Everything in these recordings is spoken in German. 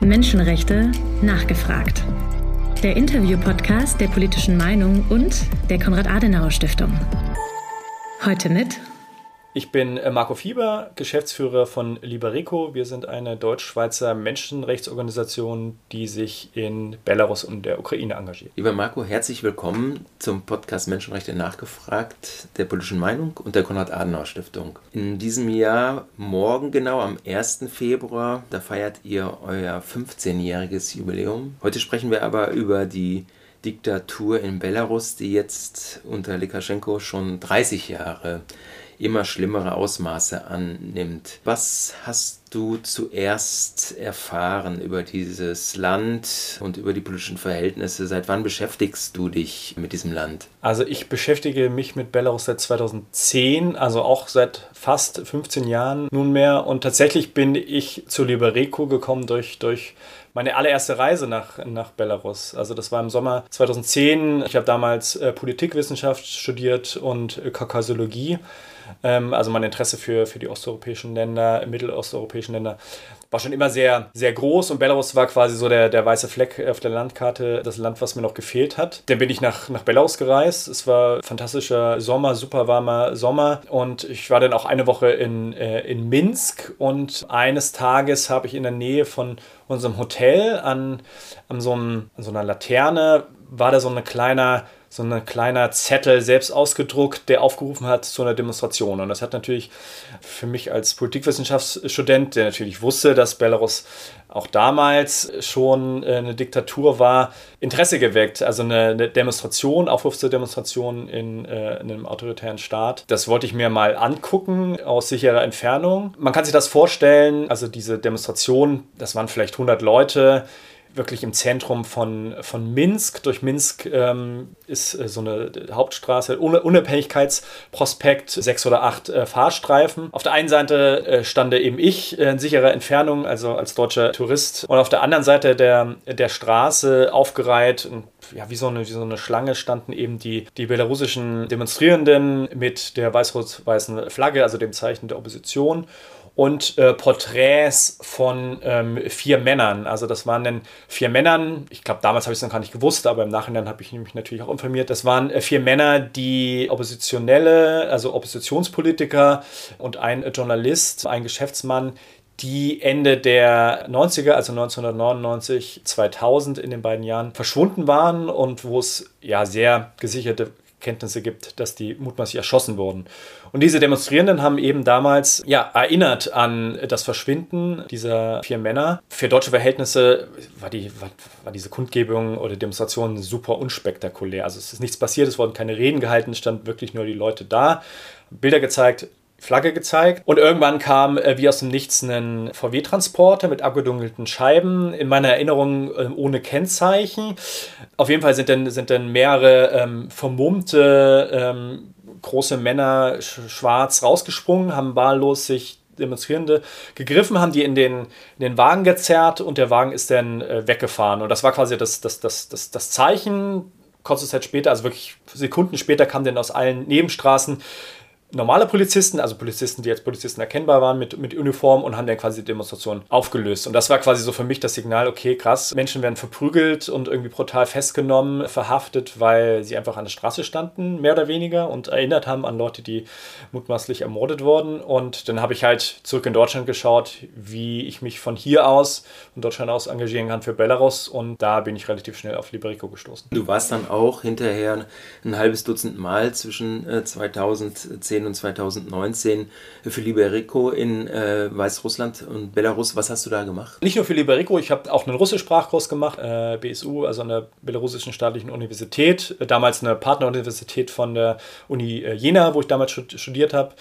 Menschenrechte nachgefragt. Der Interview-Podcast der politischen Meinung und der Konrad-Adenauer-Stiftung. Heute mit ich bin äh, Marco Fieber, Geschäftsführer von Liberico. Wir sind eine deutsch-schweizer Menschenrechtsorganisation, die sich in Belarus und der Ukraine engagiert. Lieber Marco, herzlich willkommen zum Podcast Menschenrechte nachgefragt der politischen Meinung und der Konrad-Adenauer-Stiftung. In diesem Jahr, morgen genau, am 1. Februar, da feiert ihr euer 15-jähriges Jubiläum. Heute sprechen wir aber über die Diktatur in Belarus, die jetzt unter Lukaschenko schon 30 Jahre immer schlimmere Ausmaße annimmt. Was hast du zuerst erfahren über dieses Land und über die politischen Verhältnisse? Seit wann beschäftigst du dich mit diesem Land? Also ich beschäftige mich mit Belarus seit 2010, also auch seit fast 15 Jahren nunmehr. Und tatsächlich bin ich zu Libereco gekommen durch, durch meine allererste Reise nach, nach Belarus. Also das war im Sommer 2010. Ich habe damals äh, Politikwissenschaft studiert und äh, Kaukasologie. Ähm, also mein Interesse für, für die osteuropäischen Länder, mittelosteuropäischen Länder, war schon immer sehr, sehr groß und Belarus war quasi so der, der weiße Fleck auf der Landkarte, das Land, was mir noch gefehlt hat. Dann bin ich nach, nach Belarus gereist. Es war fantastischer Sommer, super warmer Sommer und ich war dann auch eine Woche in, äh, in Minsk und eines Tages habe ich in der Nähe von unserem Hotel an, an, so, einem, an so einer Laterne, war da so ein kleiner so ein kleiner Zettel selbst ausgedruckt, der aufgerufen hat zu einer Demonstration. Und das hat natürlich für mich als Politikwissenschaftsstudent, der natürlich wusste, dass Belarus auch damals schon äh, eine Diktatur war, Interesse geweckt. Also eine, Demonstration, Aufruf zur Demonstration in, äh, in, einem autoritären Staat. Das wollte ich mir mal angucken aus sicherer Entfernung. Man kann sich das vorstellen, also diese Demonstration, das waren vielleicht 100 Leute, wirklich im Zentrum von, von Minsk. Durch Minsk ähm, ist äh, so eine Hauptstraße, Unabhängigkeitsprospekt, sechs oder acht äh, Fahrstreifen. Auf der einen Seite äh, stand eben ich äh, in sicherer Entfernung, also als deutscher Tourist. Und auf der anderen Seite der, der Straße aufgereiht, ja, wie so, eine, wie so eine Schlange standen eben die, die belarussischen Demonstrierenden mit der weiß-rot-weißen Flagge, also dem Zeichen der Opposition und äh, Porträts von ähm, vier Männern. Also das waren dann vier Männern, ich glaube damals habe ich es noch gar nicht gewusst, aber im Nachhinein habe ich mich natürlich auch informiert. Das waren äh, vier Männer, die Oppositionelle, also Oppositionspolitiker und ein Journalist, ein Geschäftsmann, die Ende der 90er, also 1999, 2000 in den beiden Jahren verschwunden waren und wo es ja sehr gesicherte Kenntnisse gibt, dass die mutmaßlich erschossen wurden. Und diese Demonstrierenden haben eben damals ja, erinnert an das Verschwinden dieser vier Männer. Für deutsche Verhältnisse war, die, war, war diese Kundgebung oder Demonstration super unspektakulär. Also es ist nichts passiert, es wurden keine Reden gehalten, es standen wirklich nur die Leute da, Bilder gezeigt, Flagge gezeigt. Und irgendwann kam äh, wie aus dem Nichts ein VW-Transporter mit abgedunkelten Scheiben. In meiner Erinnerung äh, ohne Kennzeichen. Auf jeden Fall sind dann, sind dann mehrere ähm, vermummte ähm, große Männer schwarz rausgesprungen, haben wahllos sich Demonstrierende gegriffen, haben die in den, in den Wagen gezerrt und der Wagen ist dann äh, weggefahren. Und das war quasi das, das, das, das, das Zeichen. Kurze Zeit später, also wirklich Sekunden später, kam dann aus allen Nebenstraßen normale Polizisten, also Polizisten, die als Polizisten erkennbar waren mit, mit Uniform und haben dann quasi die Demonstration aufgelöst. Und das war quasi so für mich das Signal, okay, krass, Menschen werden verprügelt und irgendwie brutal festgenommen, verhaftet, weil sie einfach an der Straße standen, mehr oder weniger, und erinnert haben an Leute, die mutmaßlich ermordet wurden. Und dann habe ich halt zurück in Deutschland geschaut, wie ich mich von hier aus, von Deutschland aus engagieren kann für Belarus. Und da bin ich relativ schnell auf Liberico gestoßen. Du warst dann auch hinterher ein halbes Dutzend Mal zwischen 2010 2018 und 2019 für Liberico in äh, Weißrussland und Belarus. Was hast du da gemacht? Nicht nur für Liberico, ich habe auch einen Russischsprachkurs gemacht, äh, BSU, also an der belarussischen staatlichen Universität, äh, damals eine Partneruniversität von der Uni äh, Jena, wo ich damals studiert habe.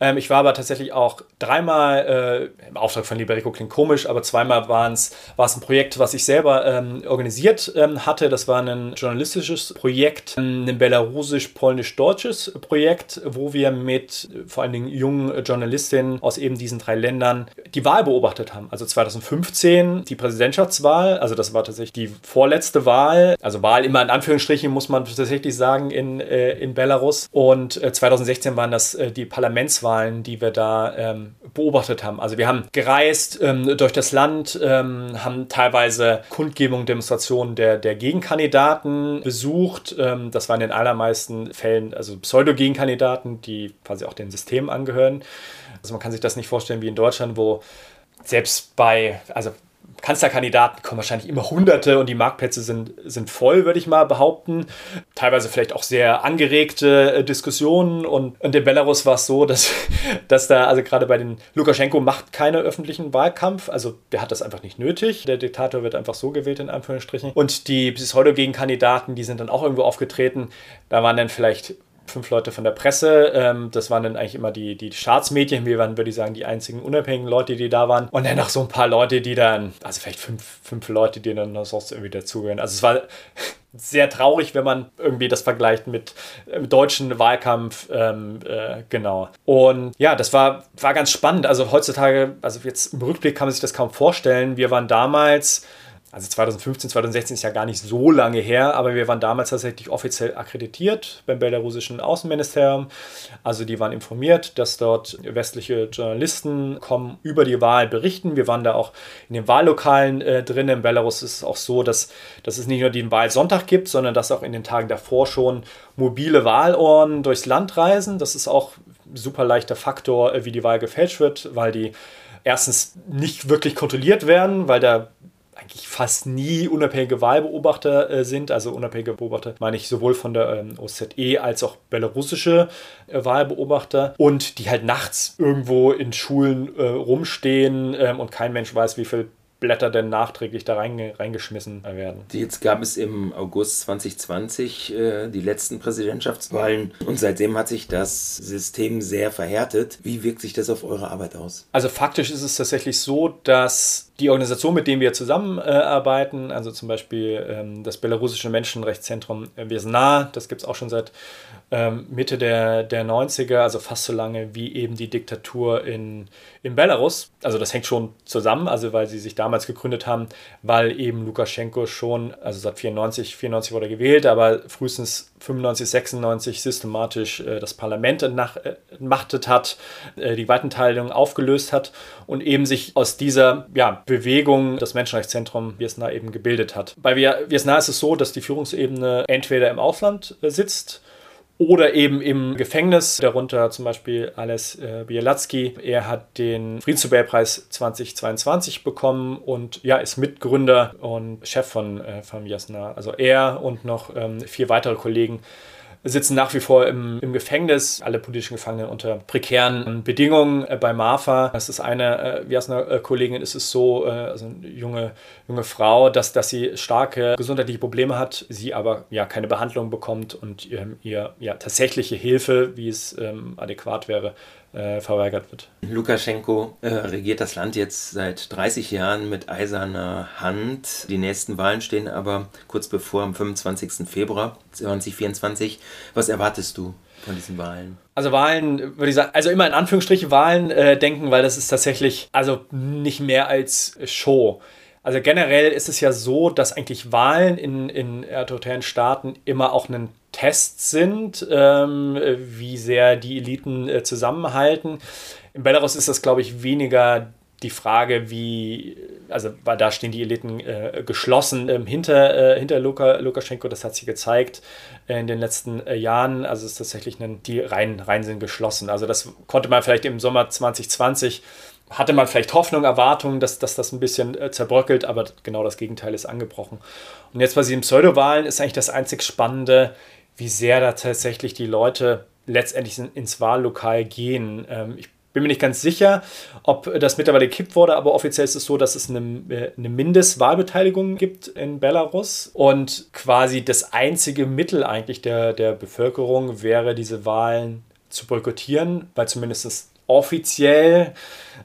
Ähm, ich war aber tatsächlich auch dreimal äh, im Auftrag von Liberico, klingt komisch, aber zweimal war es ein Projekt, was ich selber ähm, organisiert ähm, hatte. Das war ein journalistisches Projekt, ein belarussisch-polnisch-deutsches Projekt, wo wir mit vor allen Dingen jungen Journalistinnen aus eben diesen drei Ländern die Wahl beobachtet haben. Also 2015 die Präsidentschaftswahl, also das war tatsächlich die vorletzte Wahl, also Wahl immer in Anführungsstrichen muss man tatsächlich sagen in, äh, in Belarus. Und äh, 2016 waren das äh, die Parlamentswahlen, die wir da ähm, beobachtet haben. Also wir haben gereist ähm, durch das Land, ähm, haben teilweise Kundgebungen, Demonstrationen der, der Gegenkandidaten besucht. Ähm, das waren in allermeisten Fällen also Pseudo-Gegenkandidaten, die quasi auch den Systemen angehören. Also man kann sich das nicht vorstellen wie in Deutschland, wo selbst bei, also Kanzlerkandidaten kommen wahrscheinlich immer Hunderte und die Marktplätze sind, sind voll, würde ich mal behaupten. Teilweise vielleicht auch sehr angeregte äh, Diskussionen und, und in Belarus war es so, dass, dass da, also gerade bei den Lukaschenko macht keine öffentlichen Wahlkampf, also der hat das einfach nicht nötig. Der Diktator wird einfach so gewählt, in Anführungsstrichen. Und die Pseudo-Gegenkandidaten, die sind dann auch irgendwo aufgetreten. Da waren dann vielleicht fünf Leute von der Presse. Ähm, das waren dann eigentlich immer die, die Staatsmedien. Wir waren, würde ich sagen, die einzigen unabhängigen Leute, die da waren. Und dann noch so ein paar Leute, die dann, also vielleicht fünf, fünf Leute, die dann sonst irgendwie dazugehören. Also es war sehr traurig, wenn man irgendwie das vergleicht mit äh, deutschen Wahlkampf. Ähm, äh, genau. Und ja, das war, war ganz spannend. Also heutzutage, also jetzt im Rückblick kann man sich das kaum vorstellen. Wir waren damals also 2015, 2016 ist ja gar nicht so lange her, aber wir waren damals tatsächlich offiziell akkreditiert beim belarussischen Außenministerium. Also die waren informiert, dass dort westliche Journalisten kommen, über die Wahl berichten. Wir waren da auch in den Wahllokalen äh, drin. In Belarus ist es auch so, dass, dass es nicht nur den Wahlsonntag gibt, sondern dass auch in den Tagen davor schon mobile Wahlurnen durchs Land reisen. Das ist auch ein super leichter Faktor, äh, wie die Wahl gefälscht wird, weil die erstens nicht wirklich kontrolliert werden, weil da eigentlich fast nie unabhängige Wahlbeobachter äh, sind. Also unabhängige Beobachter meine ich sowohl von der ähm, OZE als auch belarussische äh, Wahlbeobachter und die halt nachts irgendwo in Schulen äh, rumstehen ähm, und kein Mensch weiß, wie viel Blätter denn nachträglich da reingeschmissen werden. Jetzt gab es im August 2020 äh, die letzten Präsidentschaftswahlen und seitdem hat sich das System sehr verhärtet. Wie wirkt sich das auf eure Arbeit aus? Also faktisch ist es tatsächlich so, dass die Organisation, mit denen wir zusammenarbeiten, also zum Beispiel ähm, das belarussische Menschenrechtszentrum Vesna, das gibt es auch schon seit ähm, Mitte der, der 90er, also fast so lange wie eben die Diktatur in, in Belarus. Also das hängt schon zusammen, also weil sie sich damals gegründet haben, weil eben Lukaschenko schon, also seit 94, 94 wurde er gewählt, aber frühestens 95, 96 systematisch äh, das Parlament entmachtet hat, äh, die Weitenteilung aufgelöst hat und eben sich aus dieser ja, Bewegung das Menschenrechtszentrum Viesna eben gebildet hat. Bei Viesna ist es so, dass die Führungsebene entweder im Ausland äh, sitzt oder eben im Gefängnis, darunter zum Beispiel Ales äh, Bielatsky. Er hat den Friedensnobelpreis 2022 bekommen und ja, ist Mitgründer und Chef von, äh, von Jasna. Also er und noch ähm, vier weitere Kollegen sitzen nach wie vor im, im Gefängnis, alle politischen Gefangenen unter prekären Bedingungen äh, bei Marfa. Das ist eine, äh, wie heißt eine äh, Kollegin, ist es so, äh, also eine junge, junge Frau, dass, dass sie starke gesundheitliche Probleme hat, sie aber ja keine Behandlung bekommt und ihr, ihr ja, tatsächliche Hilfe, wie es ähm, adäquat wäre, äh, verweigert wird. Lukaschenko äh, regiert das Land jetzt seit 30 Jahren mit eiserner Hand. Die nächsten Wahlen stehen aber kurz bevor am 25. Februar 2024. Was erwartest du? von diesen Wahlen? Also Wahlen, würde ich sagen, also immer in Anführungsstrichen Wahlen äh, denken, weil das ist tatsächlich, also nicht mehr als Show. Also generell ist es ja so, dass eigentlich Wahlen in, in autoritären Staaten immer auch einen Tests sind, ähm, wie sehr die Eliten äh, zusammenhalten. In Belarus ist das, glaube ich, weniger die Frage, wie, also da stehen die Eliten äh, geschlossen ähm, hinter, äh, hinter Luka, Lukaschenko, das hat sie gezeigt äh, in den letzten äh, Jahren. Also ist tatsächlich ein, die Reihen, Reihen sind geschlossen. Also das konnte man vielleicht im Sommer 2020 hatte man vielleicht Hoffnung, Erwartungen, dass, dass das ein bisschen äh, zerbröckelt, aber genau das Gegenteil ist angebrochen. Und jetzt bei diesen Pseudowahlen ist eigentlich das einzig Spannende, wie sehr da tatsächlich die Leute letztendlich ins Wahllokal gehen. Ähm, ich bin mir nicht ganz sicher, ob das mittlerweile gekippt wurde, aber offiziell ist es so, dass es eine, äh, eine Mindestwahlbeteiligung gibt in Belarus und quasi das einzige Mittel eigentlich der, der Bevölkerung wäre, diese Wahlen zu boykottieren, weil zumindest offiziell,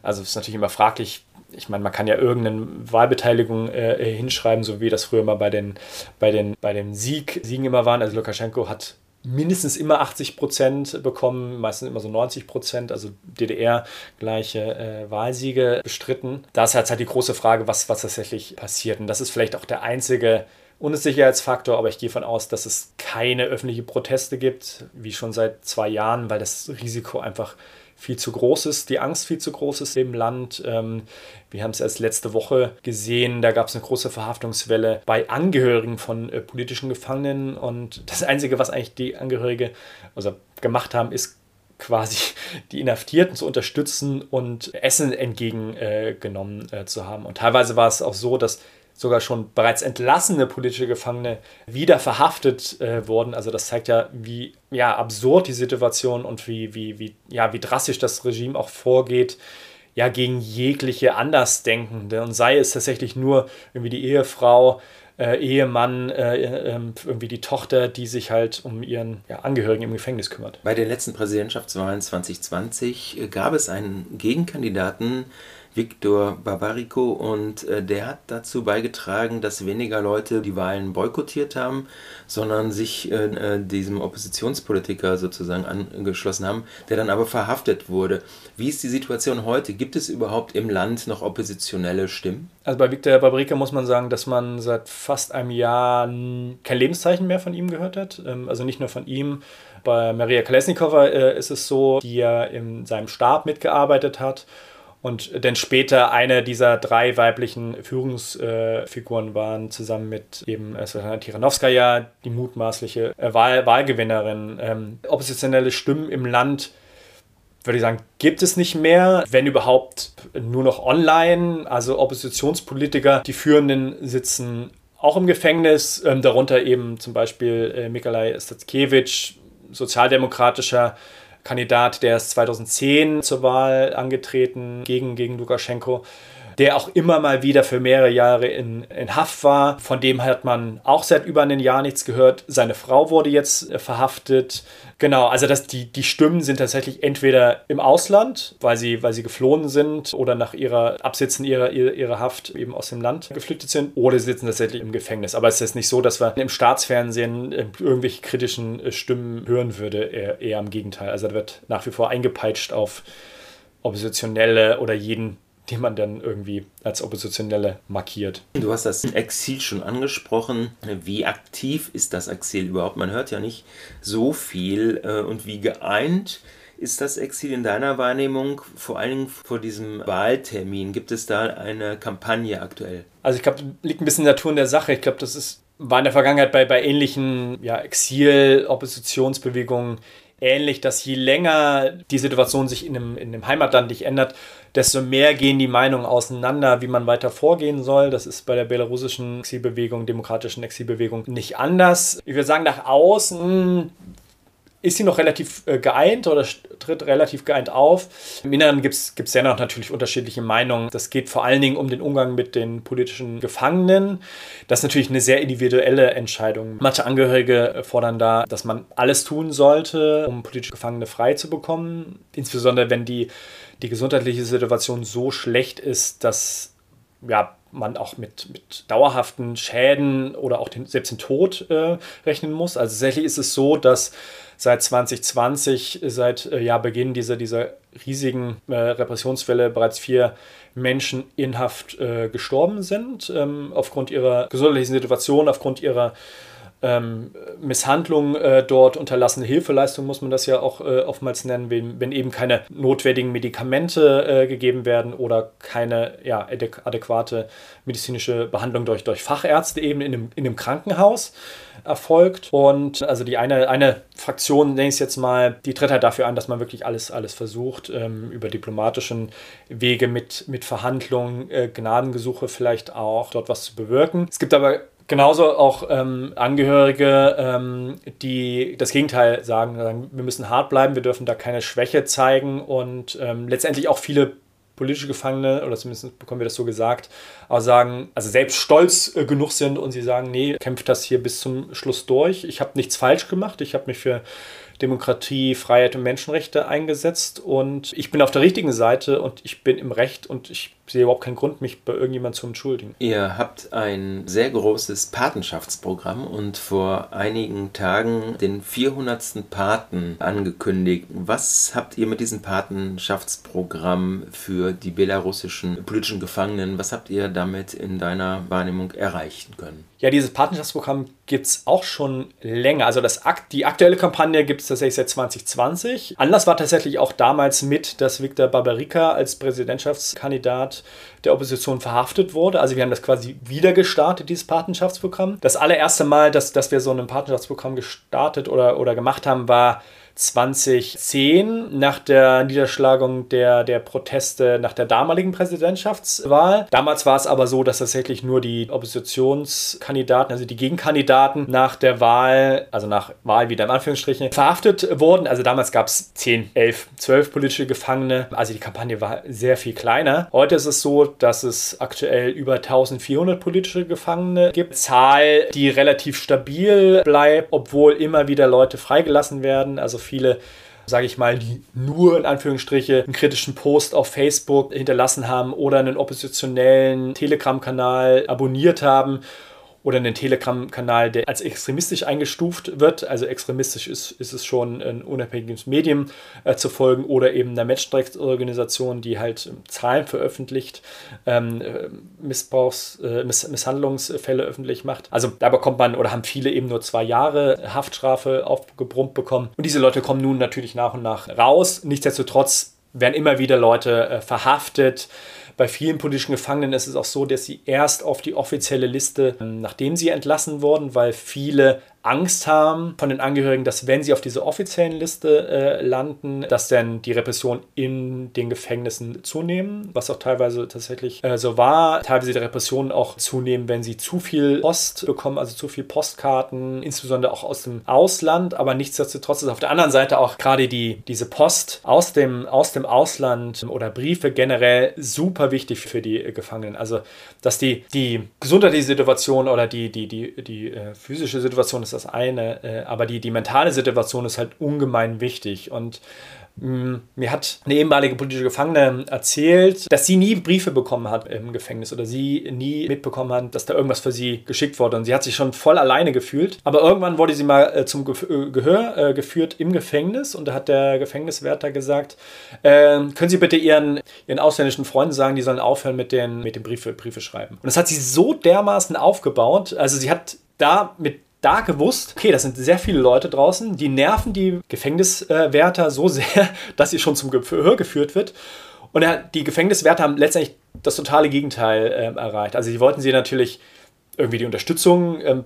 also es ist natürlich immer fraglich, ich meine, man kann ja irgendeine Wahlbeteiligung äh, hinschreiben, so wie das früher mal bei den, bei den, bei den Sieg, Siegen immer waren. Also Lukaschenko hat mindestens immer 80 Prozent bekommen, meistens immer so 90 Prozent, also DDR gleiche äh, Wahlsiege bestritten. Da ist halt, halt die große Frage, was, was tatsächlich passiert. Und das ist vielleicht auch der einzige Unsicherheitsfaktor, aber ich gehe davon aus, dass es keine öffentlichen Proteste gibt, wie schon seit zwei Jahren, weil das Risiko einfach viel zu groß ist, die Angst viel zu groß ist im Land. Ähm, wir haben es erst letzte Woche gesehen, da gab es eine große Verhaftungswelle bei Angehörigen von äh, politischen Gefangenen und das Einzige, was eigentlich die Angehörige also gemacht haben, ist quasi die Inhaftierten zu unterstützen und Essen entgegengenommen äh, zu haben. Und teilweise war es auch so, dass sogar schon bereits entlassene politische Gefangene wieder verhaftet äh, wurden. Also das zeigt ja, wie ja, absurd die Situation und wie, wie, wie, ja, wie drastisch das Regime auch vorgeht, ja, gegen jegliche Andersdenkende. Und sei es tatsächlich nur irgendwie die Ehefrau, äh, Ehemann, äh, ähm, irgendwie die Tochter, die sich halt um ihren ja, Angehörigen im Gefängnis kümmert. Bei den letzten Präsidentschaftswahlen 2020 äh, gab es einen Gegenkandidaten, Viktor Barbarico und äh, der hat dazu beigetragen, dass weniger Leute die Wahlen boykottiert haben, sondern sich äh, äh, diesem Oppositionspolitiker sozusagen angeschlossen haben, der dann aber verhaftet wurde. Wie ist die Situation heute? Gibt es überhaupt im Land noch oppositionelle Stimmen? Also bei Viktor Barbarica muss man sagen, dass man seit fast einem Jahr kein Lebenszeichen mehr von ihm gehört hat. Ähm, also nicht nur von ihm. Bei Maria Kolesnikova äh, ist es so, die ja in seinem Stab mitgearbeitet hat und dann später eine dieser drei weiblichen Führungsfiguren waren, zusammen mit eben äh, Svetlana Tiranowskaja, die mutmaßliche äh, Wahl Wahlgewinnerin. Ähm, oppositionelle Stimmen im Land, würde ich sagen, gibt es nicht mehr, wenn überhaupt nur noch online. Also Oppositionspolitiker, die Führenden sitzen auch im Gefängnis, ähm, darunter eben zum Beispiel äh, Mikolai Statkevich, sozialdemokratischer Kandidat, der ist 2010 zur Wahl angetreten gegen, gegen Lukaschenko der auch immer mal wieder für mehrere Jahre in, in Haft war. Von dem hat man auch seit über einem Jahr nichts gehört. Seine Frau wurde jetzt äh, verhaftet. Genau, also das, die, die Stimmen sind tatsächlich entweder im Ausland, weil sie, weil sie geflohen sind oder nach ihrer Absitzen ihrer, ihrer, Haft eben aus dem Land geflüchtet sind oder sie sitzen tatsächlich im Gefängnis. Aber es ist nicht so, dass wir im Staatsfernsehen äh, irgendwelche kritischen äh, Stimmen hören würde, eher, eher im Gegenteil. Also da wird nach wie vor eingepeitscht auf Oppositionelle oder jeden den man dann irgendwie als Oppositionelle markiert. Du hast das Exil schon angesprochen. Wie aktiv ist das Exil überhaupt? Man hört ja nicht so viel. Äh, und wie geeint ist das Exil in deiner Wahrnehmung, vor allen Dingen vor diesem Wahltermin? Gibt es da eine Kampagne aktuell? Also ich glaube, liegt ein bisschen in der Natur in der Sache. Ich glaube, das ist, war in der Vergangenheit bei, bei ähnlichen ja, Exil-Oppositionsbewegungen ähnlich, dass je länger die Situation sich in einem, in einem Heimatland nicht ändert, desto mehr gehen die Meinungen auseinander, wie man weiter vorgehen soll. Das ist bei der belarussischen Exilbewegung, demokratischen Exilbewegung nicht anders. Ich würde sagen, nach außen ist sie noch relativ äh, geeint oder tritt relativ geeint auf. Im Inneren gibt es dennoch natürlich unterschiedliche Meinungen. Das geht vor allen Dingen um den Umgang mit den politischen Gefangenen. Das ist natürlich eine sehr individuelle Entscheidung. Manche Angehörige fordern da, dass man alles tun sollte, um politische Gefangene frei zu bekommen. Insbesondere wenn die, die gesundheitliche Situation so schlecht ist, dass ja, man auch mit, mit dauerhaften Schäden oder auch den, selbst den Tod äh, rechnen muss. Also tatsächlich ist es so, dass seit 2020, seit äh, Jahrbeginn dieser, dieser riesigen äh, Repressionswelle bereits vier Menschen in Haft äh, gestorben sind, ähm, aufgrund ihrer gesundheitlichen Situation, aufgrund ihrer ähm, Misshandlung äh, dort, unterlassene Hilfeleistung muss man das ja auch äh, oftmals nennen, wenn, wenn, eben keine notwendigen Medikamente äh, gegeben werden oder keine ja, adäquate medizinische Behandlung durch, durch Fachärzte eben in einem, in einem Krankenhaus erfolgt. Und also die eine, eine Fraktion, nenne ich es jetzt mal, die tritt halt dafür an, dass man wirklich alles, alles versucht, ähm, über diplomatischen Wege mit, mit Verhandlungen, äh, Gnadengesuche vielleicht auch dort was zu bewirken. Es gibt aber Genauso auch ähm, Angehörige, ähm, die das Gegenteil sagen, sagen, wir müssen hart bleiben, wir dürfen da keine Schwäche zeigen und ähm, letztendlich auch viele politische Gefangene, oder zumindest bekommen wir das so gesagt, aber sagen, also selbst stolz äh, genug sind und sie sagen, nee, kämpft das hier bis zum Schluss durch. Ich habe nichts falsch gemacht, ich habe mich für Demokratie, Freiheit und Menschenrechte eingesetzt und ich bin auf der richtigen Seite und ich bin im Recht und ich sehe überhaupt keinen Grund, mich bei irgendjemandem zu entschuldigen. Ihr habt ein sehr großes Patenschaftsprogramm und vor einigen Tagen den 400. Paten angekündigt. Was habt ihr mit diesem Patenschaftsprogramm für die belarussischen politischen Gefangenen, was habt ihr damit in deiner Wahrnehmung erreichen können? Ja, dieses Patenschaftsprogramm gibt es auch schon länger. Also das, die aktuelle Kampagne gibt es tatsächlich seit 2020. Anlass war tatsächlich auch damals mit, dass Viktor Babarika als Präsidentschaftskandidat der Opposition verhaftet wurde. Also wir haben das quasi wieder gestartet, dieses Patenschaftsprogramm. Das allererste Mal, dass, dass wir so ein Patenschaftsprogramm gestartet oder, oder gemacht haben, war 2010 nach der Niederschlagung der, der Proteste nach der damaligen Präsidentschaftswahl. Damals war es aber so, dass tatsächlich nur die Oppositionskandidaten, also die Gegenkandidaten nach der Wahl, also nach Wahl wieder im Anführungsstrichen, verhaftet wurden. Also damals gab es 10, 11, 12 politische Gefangene. Also die Kampagne war sehr viel kleiner. Heute ist es so, dass es aktuell über 1400 politische Gefangene gibt. Zahl, die relativ stabil bleibt, obwohl immer wieder Leute freigelassen werden. Also viele sage ich mal, die nur in Anführungsstriche einen kritischen Post auf Facebook hinterlassen haben oder einen oppositionellen Telegram-Kanal abonniert haben oder einen Telegram-Kanal, der als extremistisch eingestuft wird. Also extremistisch ist, ist es schon ein unabhängiges Medium äh, zu folgen oder eben einer Menschenrechtsorganisation, die halt ähm, Zahlen veröffentlicht, ähm, äh, Missbrauchs-, äh, Miss Misshandlungsfälle öffentlich macht. Also da bekommt man oder haben viele eben nur zwei Jahre Haftstrafe aufgebrummt bekommen. Und diese Leute kommen nun natürlich nach und nach raus. Nichtsdestotrotz werden immer wieder Leute äh, verhaftet bei vielen politischen Gefangenen ist es auch so, dass sie erst auf die offizielle Liste, ähm, nachdem sie entlassen wurden, weil viele Angst haben von den Angehörigen, dass wenn sie auf dieser offiziellen Liste äh, landen, dass dann die Repression in den Gefängnissen zunehmen, was auch teilweise tatsächlich äh, so war. Teilweise die Repressionen auch zunehmen, wenn sie zu viel Post bekommen, also zu viel Postkarten, insbesondere auch aus dem Ausland. Aber nichtsdestotrotz ist auf der anderen Seite auch gerade die, diese Post aus dem, aus dem Ausland oder Briefe generell super wichtig für die Gefangenen. Also, dass die, die gesundheitliche Situation oder die, die, die, die äh, physische Situation ist das eine, äh, aber die, die mentale Situation ist halt ungemein wichtig. Und mm, mir hat eine ehemalige politische Gefangene erzählt, dass sie nie Briefe bekommen hat im Gefängnis oder sie nie mitbekommen hat, dass da irgendwas für sie geschickt wurde. Und sie hat sich schon voll alleine gefühlt. Aber irgendwann wurde sie mal äh, zum äh, Gehör äh, geführt im Gefängnis und da hat der Gefängniswärter gesagt, äh, können Sie bitte Ihren, Ihren ausländischen Freunden sagen, die sollen aufhören mit den, mit den Briefe, Briefe schreiben. Und das hat sie so dermaßen aufgebaut. Also sie hat da mit da gewusst, okay, das sind sehr viele Leute draußen, die nerven die Gefängniswärter so sehr, dass sie schon zum Gehör geführt wird. Und die Gefängniswärter haben letztendlich das totale Gegenteil äh, erreicht. Also sie wollten sie natürlich irgendwie die Unterstützung ähm,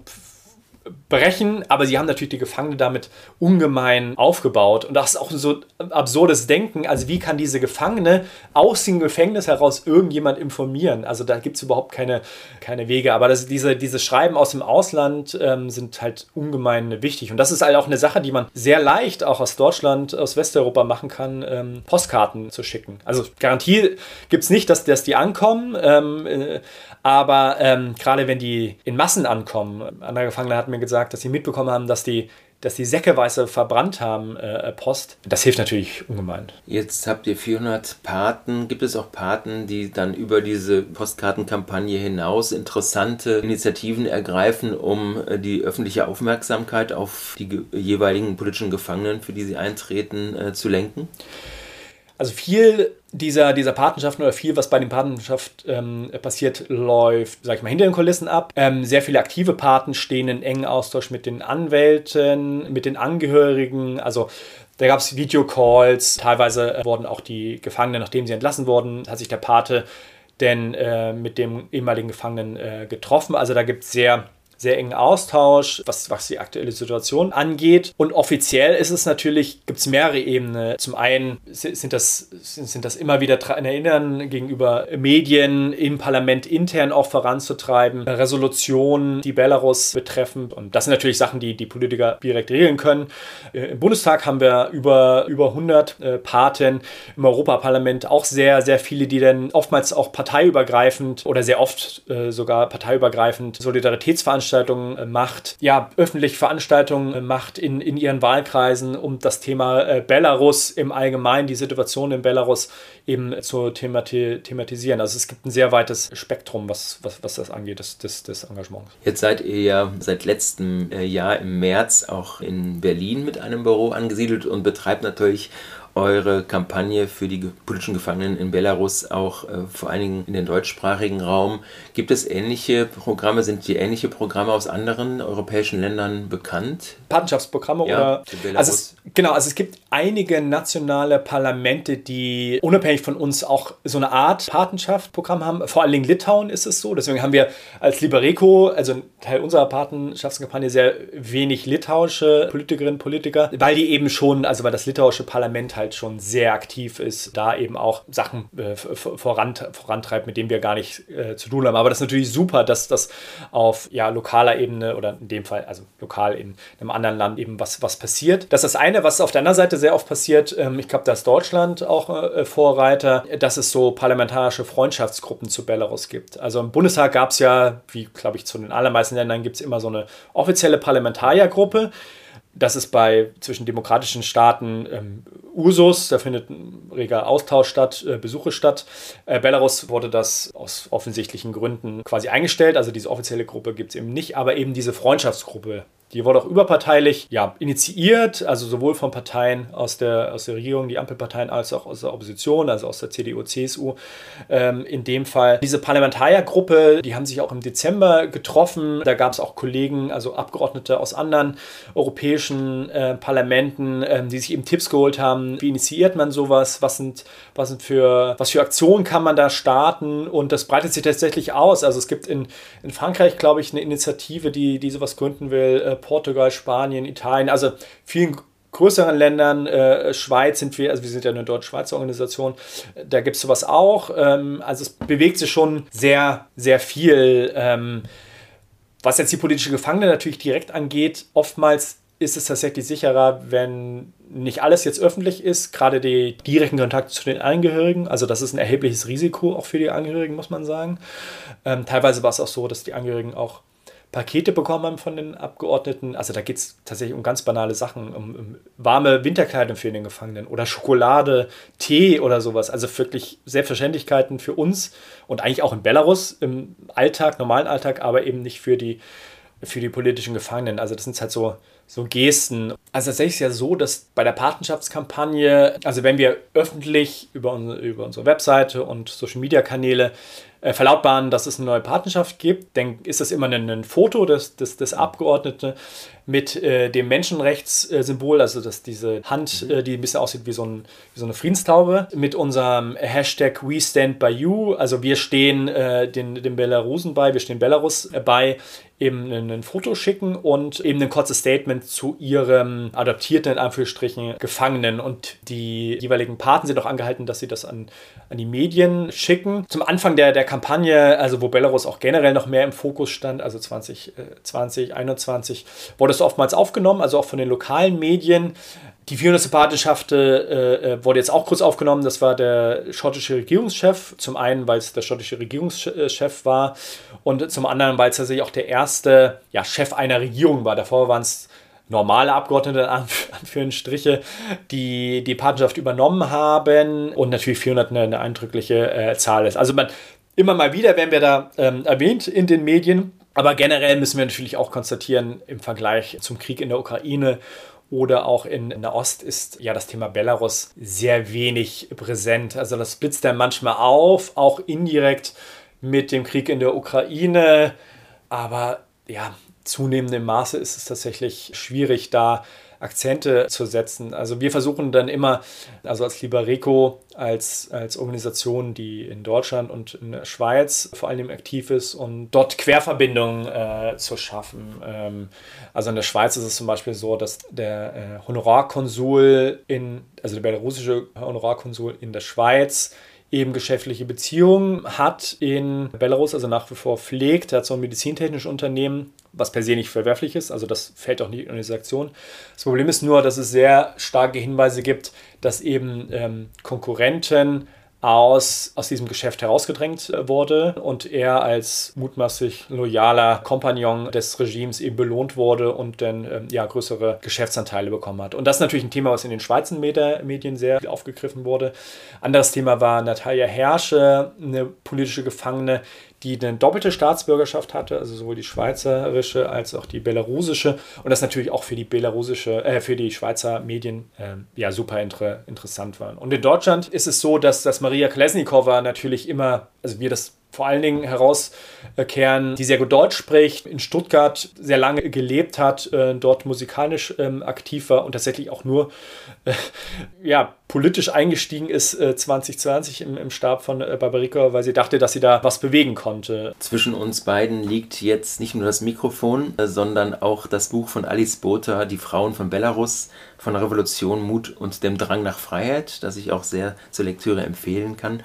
brechen, aber sie haben natürlich die Gefangene damit ungemein aufgebaut. Und das ist auch so ein absurdes Denken. Also, wie kann diese Gefangene aus dem Gefängnis heraus irgendjemand informieren? Also, da gibt es überhaupt keine, keine Wege. Aber das, diese, diese Schreiben aus dem Ausland ähm, sind halt ungemein wichtig. Und das ist halt auch eine Sache, die man sehr leicht auch aus Deutschland, aus Westeuropa machen kann, ähm, Postkarten zu schicken. Also, Garantie gibt es nicht, dass, dass die ankommen. Ähm, äh, aber ähm, gerade wenn die in Massen ankommen, andere Gefangene hatten mir gesagt, dass sie mitbekommen haben, dass die dass die säckeweise verbrannt haben, äh, Post. Das hilft natürlich ungemein. Jetzt habt ihr 400 Paten. Gibt es auch Paten, die dann über diese Postkartenkampagne hinaus interessante Initiativen ergreifen, um äh, die öffentliche Aufmerksamkeit auf die jeweiligen politischen Gefangenen, für die sie eintreten, äh, zu lenken? Also viel dieser, dieser Patenschaften oder viel, was bei den Patenschaften ähm, passiert, läuft, sag ich mal, hinter den Kulissen ab. Ähm, sehr viele aktive Paten stehen in engen Austausch mit den Anwälten, mit den Angehörigen. Also da gab es Videocalls. Teilweise wurden auch die Gefangenen, nachdem sie entlassen wurden, hat sich der Pate denn äh, mit dem ehemaligen Gefangenen äh, getroffen. Also da gibt es sehr sehr engen Austausch, was, was die aktuelle Situation angeht. Und offiziell ist es natürlich, gibt es mehrere Ebenen. Zum einen sind das, sind das immer wieder daran erinnern, gegenüber Medien im Parlament intern auch voranzutreiben, Resolutionen, die Belarus betreffen. Und das sind natürlich Sachen, die die Politiker direkt regeln können. Äh, Im Bundestag haben wir über, über 100 äh, Paten, im Europaparlament auch sehr, sehr viele, die dann oftmals auch parteiübergreifend oder sehr oft äh, sogar parteiübergreifend Solidaritätsveranstaltungen Veranstaltungen macht, ja, öffentlich Veranstaltungen macht in, in ihren Wahlkreisen, um das Thema Belarus im Allgemeinen, die Situation in Belarus eben zu themati thematisieren. Also es gibt ein sehr weites Spektrum, was, was, was das angeht, des, des, des Engagements. Jetzt seid ihr ja seit letztem Jahr im März auch in Berlin mit einem Büro angesiedelt und betreibt natürlich eure Kampagne für die politischen Gefangenen in Belarus auch äh, vor allen Dingen in den deutschsprachigen Raum. Gibt es ähnliche Programme? Sind die ähnliche Programme aus anderen europäischen Ländern bekannt? Patenschaftsprogramme ja, oder? Also es, genau, also es gibt einige nationale Parlamente, die unabhängig von uns auch so eine Art Patenschaftprogramm haben. Vor allen Dingen Litauen ist es so. Deswegen haben wir als Liberico, also Teil unserer Patenschaftskampagne, sehr wenig litauische Politikerinnen und Politiker, weil die eben schon, also weil das litauische Parlament halt schon sehr aktiv ist, da eben auch Sachen äh, vorant, vorantreibt, mit denen wir gar nicht äh, zu tun haben. Aber das ist natürlich super, dass das auf ja, lokaler Ebene oder in dem Fall, also lokal in einem anderen Land eben was, was passiert. Das ist das eine, was auf der anderen Seite sehr oft passiert. Ähm, ich glaube, da ist Deutschland auch äh, Vorreiter, dass es so parlamentarische Freundschaftsgruppen zu Belarus gibt. Also im Bundestag gab es ja, wie glaube ich zu den allermeisten Ländern, gibt es immer so eine offizielle Parlamentariergruppe. Das ist bei zwischen demokratischen Staaten ähm, Usus, da findet ein reger Austausch statt, äh, Besuche statt. Äh, Belarus wurde das aus offensichtlichen Gründen quasi eingestellt, also diese offizielle Gruppe gibt es eben nicht, aber eben diese Freundschaftsgruppe die wurde auch überparteilich ja, initiiert, also sowohl von Parteien aus der, aus der Regierung, die Ampelparteien, als auch aus der Opposition, also aus der CDU, CSU. Ähm, in dem Fall diese Parlamentariergruppe, die haben sich auch im Dezember getroffen. Da gab es auch Kollegen, also Abgeordnete aus anderen europäischen äh, Parlamenten, äh, die sich eben Tipps geholt haben. Wie initiiert man sowas? Was sind, was sind für, was für Aktionen kann man da starten? Und das breitet sich tatsächlich aus. Also es gibt in, in Frankreich, glaube ich, eine Initiative, die, die sowas gründen will. Äh, Portugal, Spanien, Italien, also vielen größeren Ländern, äh, Schweiz sind wir, also wir sind ja eine deutsch-schweizer Organisation, da gibt es sowas auch. Ähm, also es bewegt sich schon sehr, sehr viel. Ähm, was jetzt die politische Gefangene natürlich direkt angeht, oftmals ist es tatsächlich sicherer, wenn nicht alles jetzt öffentlich ist, gerade die direkten Kontakte zu den Angehörigen. Also das ist ein erhebliches Risiko auch für die Angehörigen, muss man sagen. Ähm, teilweise war es auch so, dass die Angehörigen auch Pakete bekommen haben von den Abgeordneten. Also da geht es tatsächlich um ganz banale Sachen, um, um, warme Winterkleidung für den Gefangenen oder Schokolade, Tee oder sowas. Also wirklich Selbstverständlichkeiten für uns und eigentlich auch in Belarus im Alltag, normalen Alltag, aber eben nicht für die, für die politischen Gefangenen. Also das sind halt so, so Gesten. Also tatsächlich ist ja so, dass bei der Patenschaftskampagne, also wenn wir öffentlich über unsere, über unsere Webseite und Social-Media-Kanäle äh, verlautbaren, dass es eine neue Partnerschaft gibt, dann ist das immer ein, ein Foto des, des, des Abgeordneten mit äh, dem Menschenrechtssymbol, also dass diese Hand, mhm. äh, die ein bisschen aussieht wie so, ein, wie so eine Friedenstaube, mit unserem Hashtag We Stand By You, also wir stehen äh, den, den Belarusen bei, wir stehen Belarus bei, eben ein Foto schicken und eben ein kurzes Statement zu ihrem adoptierten, in Anführungsstrichen, Gefangenen. Und die jeweiligen Paten sind auch angehalten, dass sie das an, an die Medien schicken. Zum Anfang der, der Kampagne, also wo Belarus auch generell noch mehr im Fokus stand, also 2020, 2021, wurde es oftmals aufgenommen, also auch von den lokalen Medien. Die 400. Patenschaft äh, äh, wurde jetzt auch kurz aufgenommen. Das war der schottische Regierungschef. Zum einen, weil es der schottische Regierungschef war und zum anderen, weil es tatsächlich auch der erste ja, Chef einer Regierung war. Davor waren es normale Abgeordnete, in Striche, die die Patenschaft übernommen haben und natürlich 400 eine, eine eindrückliche äh, Zahl ist. Also man, immer mal wieder werden wir da ähm, erwähnt in den Medien. Aber generell müssen wir natürlich auch konstatieren, im Vergleich zum Krieg in der Ukraine oder auch in, der Ost ist ja das Thema Belarus sehr wenig präsent. Also das blitzt dann manchmal auf, auch indirekt mit dem Krieg in der Ukraine. Aber ja, zunehmendem Maße ist es tatsächlich schwierig, da Akzente zu setzen. Also wir versuchen dann immer, also als Libereco, als, als Organisation, die in Deutschland und in der Schweiz vor allem aktiv ist und dort Querverbindungen äh, zu schaffen. Ähm, also in der Schweiz ist es zum Beispiel so, dass der äh, Honorarkonsul in, also der belarussische Honorarkonsul in der Schweiz eben geschäftliche Beziehungen hat in Belarus, also nach wie vor pflegt. Hat so ein medizintechnisches Unternehmen, was per se nicht verwerflich ist, also das fällt auch nicht in diese Aktion. Das Problem ist nur, dass es sehr starke Hinweise gibt, dass eben ähm, Konkurrenten aus, aus diesem Geschäft herausgedrängt äh, wurde und er als mutmaßlich loyaler Kompagnon des Regimes eben belohnt wurde und dann ähm, ja, größere Geschäftsanteile bekommen hat. Und das ist natürlich ein Thema, was in den Schweizer Medien sehr aufgegriffen wurde. Anderes Thema war Natalia Herrsche, eine politische Gefangene, die eine doppelte Staatsbürgerschaft hatte, also sowohl die schweizerische als auch die belarusische. Und das natürlich auch für die belarusische, äh, für die Schweizer Medien äh, ja super inter interessant war. Und in Deutschland ist es so, dass, dass Maria Kolesnikova natürlich immer, also wir das vor allen Dingen herauskehren, die sehr gut Deutsch spricht, in Stuttgart sehr lange gelebt hat, äh, dort musikalisch ähm, aktiv war und tatsächlich auch nur äh, ja, politisch eingestiegen ist äh, 2020 im, im Stab von äh, Barbarica, weil sie dachte, dass sie da was bewegen konnte. Zwischen uns beiden liegt jetzt nicht nur das Mikrofon, äh, sondern auch das Buch von Alice Botha, Die Frauen von Belarus, von Revolution, Mut und dem Drang nach Freiheit, das ich auch sehr zur Lektüre empfehlen kann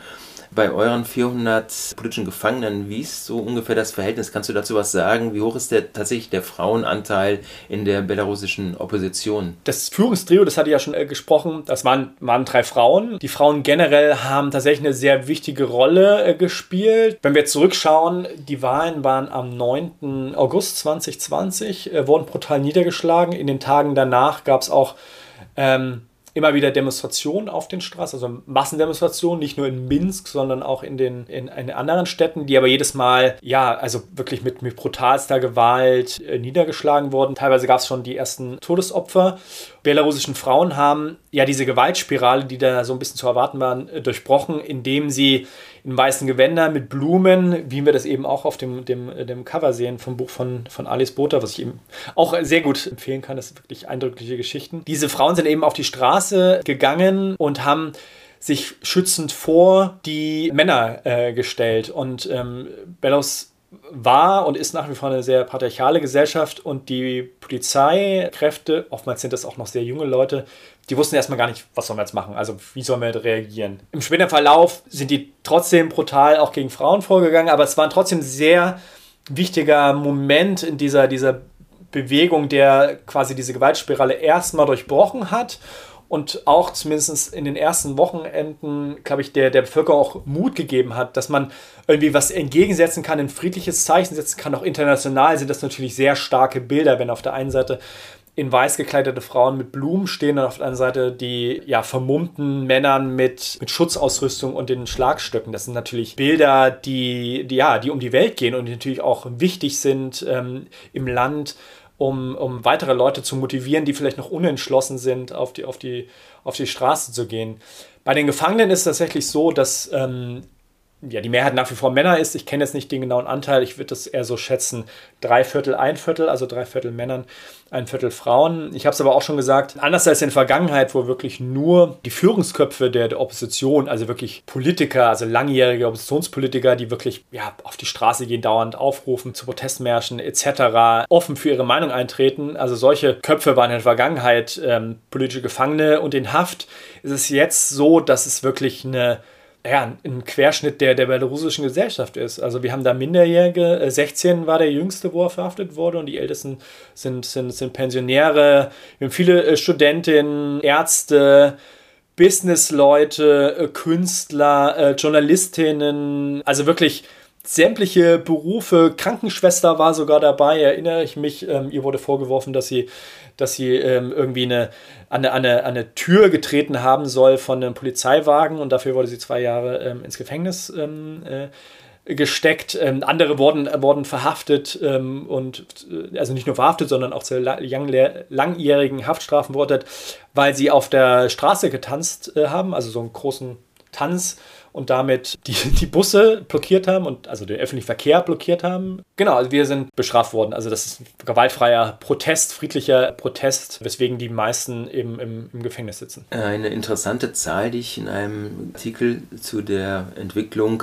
bei euren 400 politischen Gefangenen, wie ist so ungefähr das Verhältnis? Kannst du dazu was sagen? Wie hoch ist der tatsächlich der Frauenanteil in der belarussischen Opposition? Das Führungstrio, das hatte ich ja schon äh, gesprochen, das waren, waren drei Frauen. Die Frauen generell haben tatsächlich eine sehr wichtige Rolle äh, gespielt. Wenn wir jetzt zurückschauen, die Wahlen waren am 9. August 2020, äh, wurden brutal niedergeschlagen. In den Tagen danach gab es auch ähm, immer wieder Demonstrationen auf den Straßen, also Massendemonstrationen, nicht nur in Minsk, sondern auch in den in, in anderen Städten, die aber jedes Mal, ja, also wirklich mit, mit brutalster Gewalt äh, niedergeschlagen wurden. Teilweise gab es schon die ersten Todesopfer. Belarussischen Frauen haben ja diese Gewaltspirale, die da so ein bisschen zu erwarten waren, äh, durchbrochen, indem sie in weißen Gewändern mit Blumen, wie wir das eben auch auf dem, dem, dem Cover sehen vom Buch von, von Alice Botha, was ich eben auch sehr gut empfehlen kann. Das sind wirklich eindrückliche Geschichten. Diese Frauen sind eben auf die Straße gegangen und haben sich schützend vor die Männer äh, gestellt. Und ähm, Belarus war und ist nach wie vor eine sehr patriarchale Gesellschaft und die Polizeikräfte, oftmals sind das auch noch sehr junge Leute, die wussten erstmal gar nicht, was sollen wir jetzt machen, also wie sollen wir reagieren. Im späteren Verlauf sind die trotzdem brutal auch gegen Frauen vorgegangen, aber es war trotzdem ein sehr wichtiger Moment in dieser, dieser Bewegung, der quasi diese Gewaltspirale erstmal durchbrochen hat und auch zumindest in den ersten Wochenenden, glaube ich, der, der Bevölkerung auch Mut gegeben hat, dass man irgendwie was entgegensetzen kann, ein friedliches Zeichen setzen kann. Auch international sind das natürlich sehr starke Bilder, wenn auf der einen Seite in weiß gekleidete Frauen mit Blumen stehen und auf der anderen Seite die ja, vermummten Männern mit, mit Schutzausrüstung und den Schlagstöcken. Das sind natürlich Bilder, die, die, ja, die um die Welt gehen und die natürlich auch wichtig sind ähm, im Land, um, um weitere Leute zu motivieren, die vielleicht noch unentschlossen sind, auf die, auf die, auf die Straße zu gehen. Bei den Gefangenen ist es tatsächlich so, dass ähm, ja, die Mehrheit nach wie vor Männer ist. Ich kenne jetzt nicht den genauen Anteil. Ich würde das eher so schätzen, drei Viertel, ein Viertel, also drei Viertel Männern, ein Viertel Frauen. Ich habe es aber auch schon gesagt, anders als in der Vergangenheit, wo wirklich nur die Führungsköpfe der, der Opposition, also wirklich Politiker, also langjährige Oppositionspolitiker, die wirklich ja, auf die Straße gehen, dauernd aufrufen zu Protestmärschen etc., offen für ihre Meinung eintreten. Also solche Köpfe waren in der Vergangenheit ähm, politische Gefangene und in Haft ist es jetzt so, dass es wirklich eine ja, ein Querschnitt der, der belarussischen Gesellschaft ist. Also wir haben da Minderjährige, 16 äh, war der jüngste, wo er verhaftet wurde und die Ältesten sind, sind, sind Pensionäre. Wir haben viele äh, Studentinnen, Ärzte, Businessleute, äh, Künstler, Journalistinnen, also wirklich sämtliche Berufe. Krankenschwester war sogar dabei, erinnere ich mich. Ähm, ihr wurde vorgeworfen, dass sie dass sie ähm, irgendwie eine, an, eine, eine Tür getreten haben soll von einem Polizeiwagen und dafür wurde sie zwei Jahre ähm, ins Gefängnis ähm, äh, gesteckt. Ähm, andere wurden, wurden verhaftet ähm, und äh, also nicht nur verhaftet, sondern auch zu lang, langjährigen Haftstrafen verurteilt, weil sie auf der Straße getanzt äh, haben, also so einen großen Tanz und damit die, die Busse blockiert haben und also den öffentlichen Verkehr blockiert haben. Genau, also wir sind bestraft worden. Also das ist gewaltfreier Protest, friedlicher Protest, weswegen die meisten eben im, im Gefängnis sitzen. Eine interessante Zahl, die ich in einem Artikel zu der Entwicklung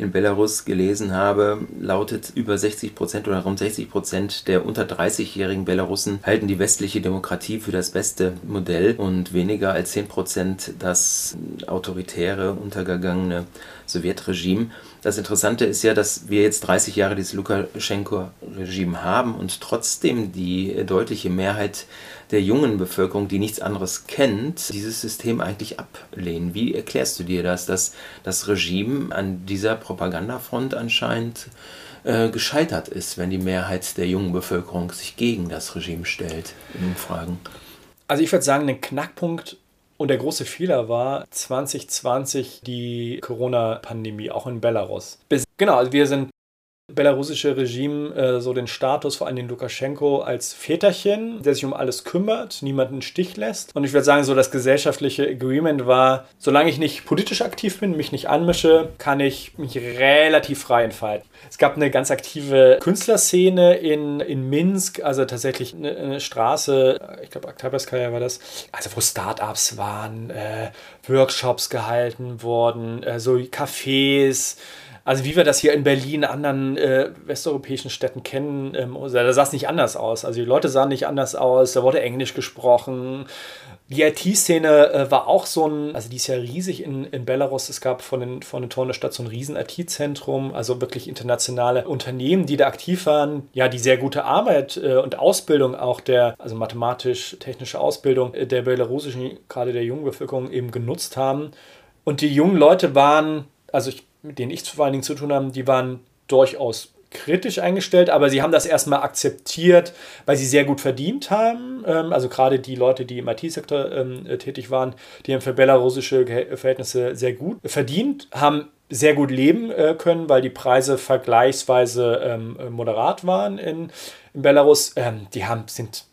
in Belarus gelesen habe, lautet über 60 Prozent oder rund 60 Prozent der unter 30-jährigen Belarussen halten die westliche Demokratie für das beste Modell und weniger als 10 Prozent das autoritäre, untergegangene Sowjetregime. Das Interessante ist ja, dass wir jetzt 30 Jahre dieses Lukaschenko-Regime haben und trotzdem die deutliche Mehrheit der jungen Bevölkerung, die nichts anderes kennt, dieses System eigentlich ablehnen. Wie erklärst du dir das, dass das Regime an dieser Propagandafront anscheinend äh, gescheitert ist, wenn die Mehrheit der jungen Bevölkerung sich gegen das Regime stellt in Umfragen? Also ich würde sagen, ein Knackpunkt und der große Fehler war 2020 die Corona-Pandemie, auch in Belarus. Bis, genau, also wir sind belarussische Regime äh, so den Status, vor allem den Lukaschenko, als Väterchen, der sich um alles kümmert, niemanden im Stich lässt. Und ich würde sagen, so das gesellschaftliche Agreement war, solange ich nicht politisch aktiv bin, mich nicht anmische, kann ich mich relativ frei entfalten. Es gab eine ganz aktive Künstlerszene in, in Minsk, also tatsächlich eine, eine Straße, ich glaube, Oktaberskaya war das, also wo Startups waren, äh, Workshops gehalten wurden, äh, so Cafés, also wie wir das hier in Berlin, anderen äh, westeuropäischen Städten kennen, ähm, da sah es nicht anders aus. Also die Leute sahen nicht anders aus, da wurde Englisch gesprochen. Die IT-Szene äh, war auch so ein, also die ist ja riesig in, in Belarus. Es gab von den, von den Toren der Stadt so ein riesen IT-Zentrum, also wirklich internationale Unternehmen, die da aktiv waren, ja, die sehr gute Arbeit äh, und Ausbildung auch der, also mathematisch-technische Ausbildung äh, der belarussischen, gerade der jungen Bevölkerung eben genutzt haben. Und die jungen Leute waren, also ich mit denen ich vor allen Dingen zu tun habe, die waren durchaus kritisch eingestellt, aber sie haben das erstmal akzeptiert, weil sie sehr gut verdient haben. Ähm, also gerade die Leute, die im IT-Sektor ähm, tätig waren, die haben für belarussische Verhältnisse sehr gut verdient, haben sehr gut leben äh, können, weil die Preise vergleichsweise ähm, moderat waren in, in Belarus. die haben, sind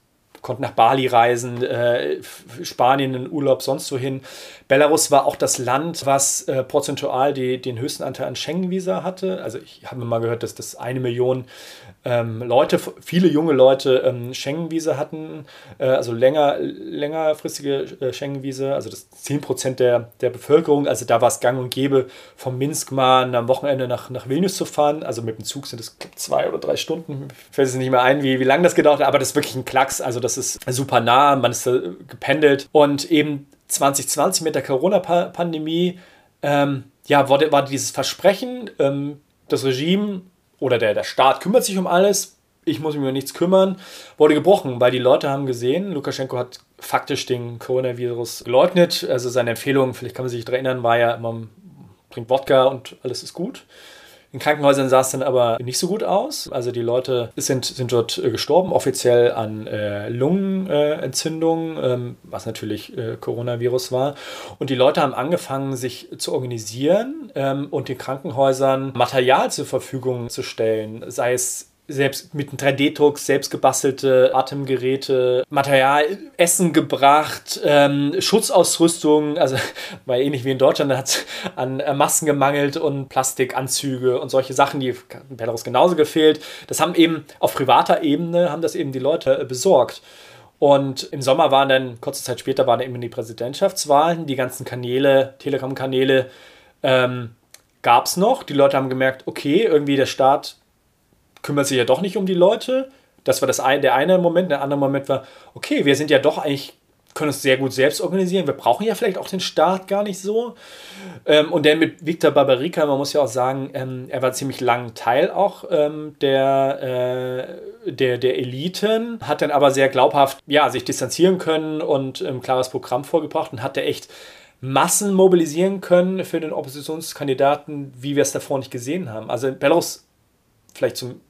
konnten nach Bali reisen, äh, Spanien in Urlaub, sonst wohin. Belarus war auch das Land, was äh, prozentual die, den höchsten Anteil an Schengen-Visa hatte. Also ich habe mal gehört, dass das eine Million ähm, Leute, viele junge Leute ähm, Schengen-Visa hatten, äh, also länger, längerfristige äh, Schengen-Visa, also das 10% der, der Bevölkerung. Also da war es gang und gäbe, vom Minsk mal am Wochenende nach, nach Vilnius zu fahren. Also mit dem Zug sind es zwei oder drei Stunden. Fällt es nicht mehr ein, wie, wie lange das gedauert hat, aber das ist wirklich ein Klacks. Also das ist super nah, man ist da gependelt. Und eben 2020 mit der Corona-Pandemie, ähm, ja, war, war dieses Versprechen, ähm, das Regime oder der, der Staat kümmert sich um alles, ich muss mich um nichts kümmern, wurde gebrochen, weil die Leute haben gesehen, Lukaschenko hat faktisch den Coronavirus geleugnet. Also seine Empfehlung, vielleicht kann man sich erinnern, war ja, man trinkt Wodka und alles ist gut. In Krankenhäusern sah es dann aber nicht so gut aus. Also die Leute sind, sind dort äh, gestorben, offiziell an äh, Lungenentzündungen, äh, ähm, was natürlich äh, Coronavirus war. Und die Leute haben angefangen, sich zu organisieren ähm, und den Krankenhäusern Material zur Verfügung zu stellen, sei es selbst mit einem 3D-Druck selbst gebastelte Atemgeräte, Material, Essen gebracht, ähm, Schutzausrüstung, also war ähnlich wie in Deutschland, hat an äh, Masken gemangelt und Plastikanzüge und solche Sachen, die in Belarus genauso gefehlt. Das haben eben auf privater Ebene, haben das eben die Leute äh, besorgt. Und im Sommer waren dann, kurze Zeit später waren dann eben die Präsidentschaftswahlen, die ganzen Kanäle, Telegram-Kanäle ähm, gab es noch. Die Leute haben gemerkt, okay, irgendwie der Staat kümmert sich ja doch nicht um die Leute. Das war das ein, der eine Moment. Der andere Moment war, okay, wir sind ja doch eigentlich, können uns sehr gut selbst organisieren. Wir brauchen ja vielleicht auch den Staat gar nicht so. Ähm, und dann mit Viktor Barbarica, man muss ja auch sagen, ähm, er war ziemlich lang Teil auch ähm, der, äh, der, der Eliten, hat dann aber sehr glaubhaft ja, sich distanzieren können und ein klares Programm vorgebracht und hatte echt Massen mobilisieren können für den Oppositionskandidaten, wie wir es davor nicht gesehen haben. Also Belarus, vielleicht zum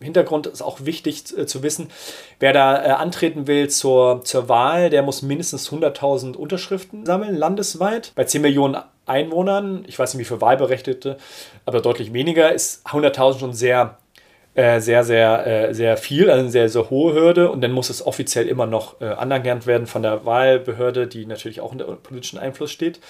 Hintergrund ist auch wichtig äh, zu wissen, wer da äh, antreten will zur, zur Wahl, der muss mindestens 100.000 Unterschriften sammeln, landesweit. Bei 10 Millionen Einwohnern, ich weiß nicht wie viele Wahlberechtigte, aber deutlich weniger, ist 100.000 schon sehr, äh, sehr, sehr, sehr viel, also eine sehr, sehr hohe Hürde. Und dann muss es offiziell immer noch anerkannt werden von der Wahlbehörde, die natürlich auch unter politischen Einfluss steht.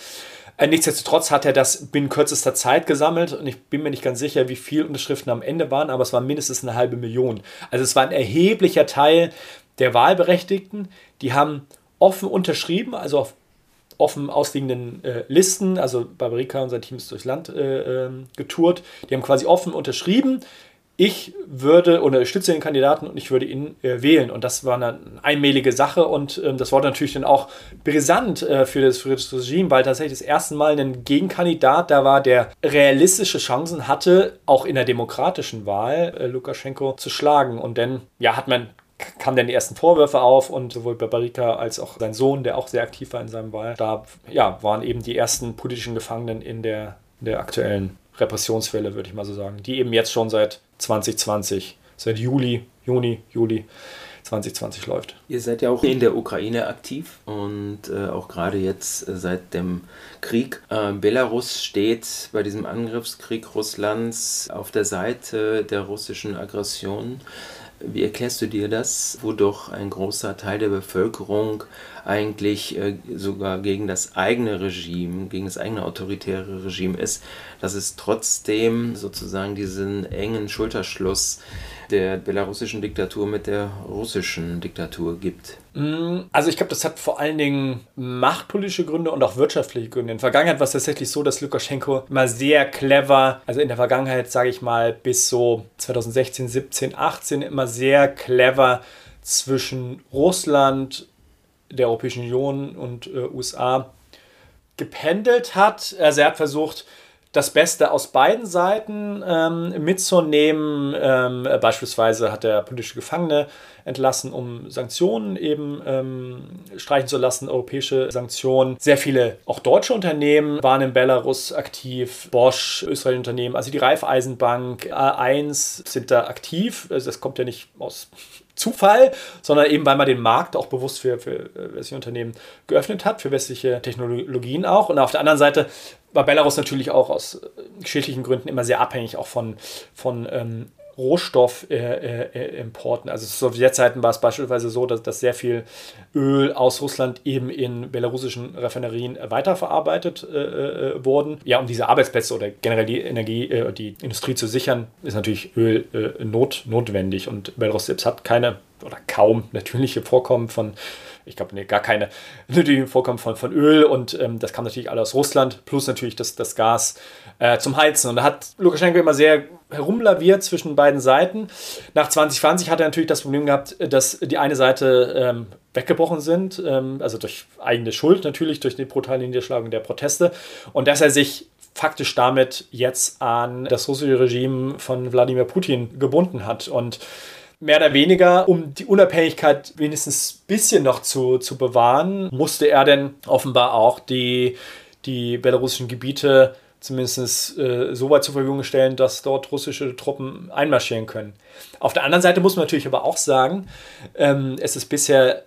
Äh, nichtsdestotrotz hat er das binnen kürzester Zeit gesammelt und ich bin mir nicht ganz sicher, wie viele Unterschriften am Ende waren, aber es war mindestens eine halbe Million. Also es war ein erheblicher Teil der Wahlberechtigten, die haben offen unterschrieben, also auf offen ausliegenden äh, Listen, also Barbarica und sein Team ist durchs Land äh, äh, getourt, die haben quasi offen unterschrieben, ich würde oder stütze den Kandidaten und ich würde ihn äh, wählen. Und das war eine einmalige Sache und ähm, das war natürlich dann auch brisant äh, für, das, das Regime, weil tatsächlich das erste Mal ein Gegenkandidat da war, der realistische Chancen hatte, auch in der demokratischen Wahl äh, Lukaschenko zu schlagen. Und dann ja, hat man kamen dann die ersten Vorwürfe auf und sowohl Barbarika als auch sein Sohn, der auch sehr aktiv war in seinem Wahl, da ja, waren eben die ersten politischen Gefangenen in der, der aktuellen Repressionswelle, würde ich mal so sagen, die eben jetzt schon seit 2020, seit Juli, Juni, Juli 2020 läuft. Ihr seid ja auch in der Ukraine aktiv und äh, auch gerade jetzt äh, seit dem Krieg. Äh, Belarus steht bei diesem Angriffskrieg Russlands auf der Seite der russischen Aggression. Wie erklärst du dir das, wo doch ein großer Teil der Bevölkerung eigentlich äh, sogar gegen das eigene Regime, gegen das eigene autoritäre Regime ist, dass es trotzdem sozusagen diesen engen Schulterschluss der belarussischen Diktatur mit der russischen Diktatur gibt? Mm, also ich glaube, das hat vor allen Dingen machtpolitische Gründe und auch wirtschaftliche Gründe. In der Vergangenheit war es tatsächlich so, dass Lukaschenko immer sehr clever, also in der Vergangenheit sage ich mal bis so 2016, 17, 18 immer sehr clever zwischen Russland, der Europäischen Union und äh, USA gependelt hat. Also er hat versucht, das Beste aus beiden Seiten ähm, mitzunehmen. Ähm, beispielsweise hat er politische Gefangene entlassen, um Sanktionen eben ähm, streichen zu lassen, europäische Sanktionen. Sehr viele, auch deutsche Unternehmen waren in Belarus aktiv, Bosch, österreichische Unternehmen, also die Raiffeisenbank, A1 sind da aktiv. Also das kommt ja nicht aus Zufall, sondern eben weil man den Markt auch bewusst für, für äh, westliche Unternehmen geöffnet hat, für westliche Technologien auch. Und auf der anderen Seite war Belarus natürlich auch aus äh, geschichtlichen Gründen immer sehr abhängig auch von, von ähm, Rohstoffimporten. Äh, äh, also zu Sowjetzeiten war es beispielsweise so, dass, dass sehr viel Öl aus Russland eben in belarussischen Raffinerien weiterverarbeitet äh, wurden. Ja, um diese Arbeitsplätze oder generell die Energie, äh, die Industrie zu sichern, ist natürlich Öl äh, not, notwendig. Und Belarus selbst hat keine oder kaum natürliche Vorkommen von ich glaube, nee, gar keine nötigen Vorkommen von, von Öl und ähm, das kam natürlich alles aus Russland, plus natürlich das, das Gas äh, zum Heizen. Und da hat Lukaschenko immer sehr herumlaviert zwischen beiden Seiten. Nach 2020 hat er natürlich das Problem gehabt, dass die eine Seite ähm, weggebrochen sind, ähm, also durch eigene Schuld natürlich, durch die brutale Niederschlagung der Proteste und dass er sich faktisch damit jetzt an das russische Regime von Wladimir Putin gebunden hat und mehr oder weniger, um die Unabhängigkeit wenigstens ein bisschen noch zu, zu bewahren, musste er denn offenbar auch die, die belarussischen Gebiete zumindest äh, so weit zur Verfügung stellen, dass dort russische Truppen einmarschieren können. Auf der anderen Seite muss man natürlich aber auch sagen, ähm, es ist bisher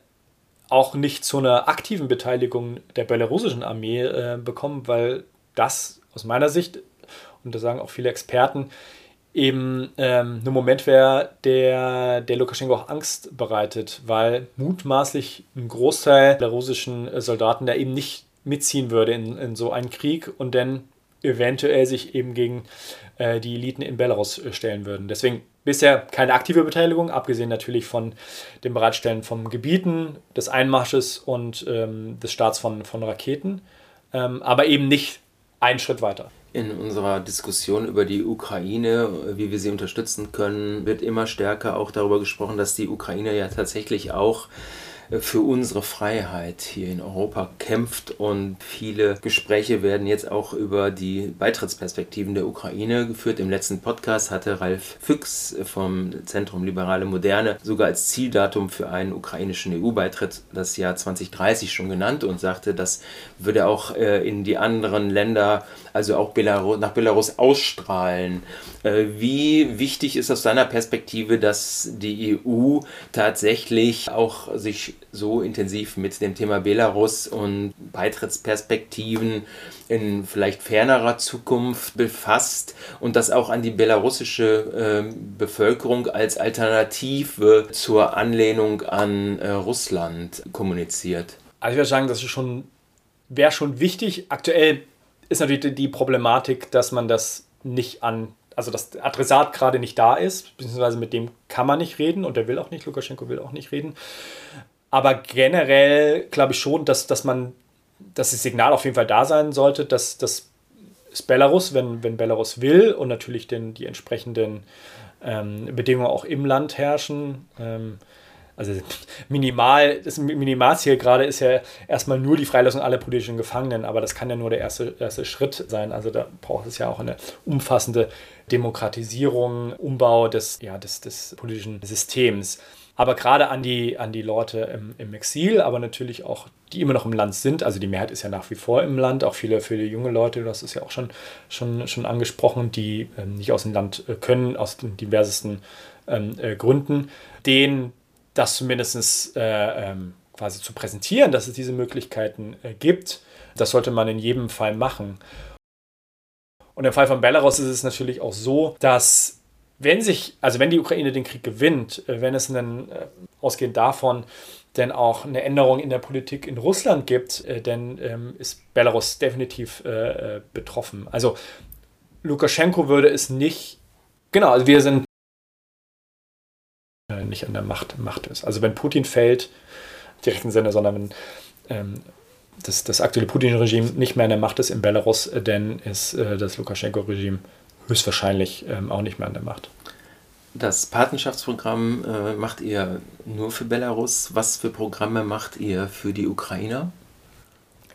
auch nicht zu einer aktiven Beteiligung der belarussischen Armee äh, bekommen, weil das aus meiner Sicht, und da sagen auch viele Experten, eben ähm, ein Moment wäre, der, der Lukaschenko auch Angst bereitet, weil mutmaßlich ein Großteil der russischen Soldaten da eben nicht mitziehen würde in, in so einen Krieg und dann eventuell sich eben gegen äh, die Eliten in Belarus äh, stellen würden. Deswegen bisher keine aktive Beteiligung, abgesehen natürlich von dem Bereitstellen von Gebieten, des Einmarsches und ähm, des Starts von, von Raketen, ähm, aber eben nicht einen Schritt weiter. In unserer Diskussion über die Ukraine, wie wir sie unterstützen können, wird immer stärker auch darüber gesprochen, dass die Ukraine ja tatsächlich auch für unsere Freiheit hier in Europa kämpft und viele Gespräche werden jetzt auch über die Beitrittsperspektiven der Ukraine geführt. Im letzten Podcast hatte Ralf Füchs vom Zentrum Liberale Moderne sogar als Zieldatum für einen ukrainischen EU-Beitritt das Jahr 2030 schon genannt und sagte, das würde auch äh, in die anderen Länder, also auch Belarus, nach Belarus ausstrahlen. Äh, wie wichtig ist aus deiner Perspektive, dass die EU tatsächlich auch sich so intensiv mit dem Thema Belarus und Beitrittsperspektiven in vielleicht fernerer Zukunft befasst und das auch an die belarussische äh, Bevölkerung als Alternative zur Anlehnung an äh, Russland kommuniziert? Also ich würde sagen, das ist schon, wäre schon wichtig. Aktuell ist natürlich die Problematik, dass man das nicht an also das Adressat gerade nicht da ist, beziehungsweise mit dem kann man nicht reden und der will auch nicht, Lukaschenko will auch nicht reden. Aber generell glaube ich schon, dass, dass man, dass das Signal auf jeden Fall da sein sollte, dass, dass Belarus, wenn, wenn Belarus will und natürlich den, die entsprechenden ähm, Bedingungen auch im Land herrschen. Ähm, also minimal, das Minimalziel gerade ist ja erstmal nur die Freilassung aller politischen Gefangenen, aber das kann ja nur der erste, erste Schritt sein. Also da braucht es ja auch eine umfassende Demokratisierung, Umbau des, ja, des, des politischen Systems. Aber gerade an die, an die Leute im, im Exil, aber natürlich auch die immer noch im Land sind. Also die Mehrheit ist ja nach wie vor im Land, auch viele, viele junge Leute, das ist ja auch schon, schon, schon angesprochen, die ähm, nicht aus dem Land äh, können, aus den diversesten ähm, äh, Gründen. Denen das zumindest äh, ähm, quasi zu präsentieren, dass es diese Möglichkeiten äh, gibt, das sollte man in jedem Fall machen. Und im Fall von Belarus ist es natürlich auch so, dass wenn sich, also wenn die Ukraine den Krieg gewinnt, äh, wenn es einen, äh, ausgehend davon, denn auch eine Änderung in der Politik in Russland gibt, äh, denn ähm, ist Belarus definitiv äh, äh, betroffen. Also Lukaschenko würde es nicht, genau, also wir sind äh, nicht an der Macht, Macht ist. Also wenn Putin fällt, direkten Sinne, sondern wenn ähm, das, das aktuelle Putin-Regime nicht mehr an der Macht ist in Belarus, äh, dann ist äh, das Lukaschenko-Regime höchstwahrscheinlich ähm, auch nicht mehr an der Macht. Das Patenschaftsprogramm äh, macht ihr nur für Belarus. Was für Programme macht ihr für die Ukrainer?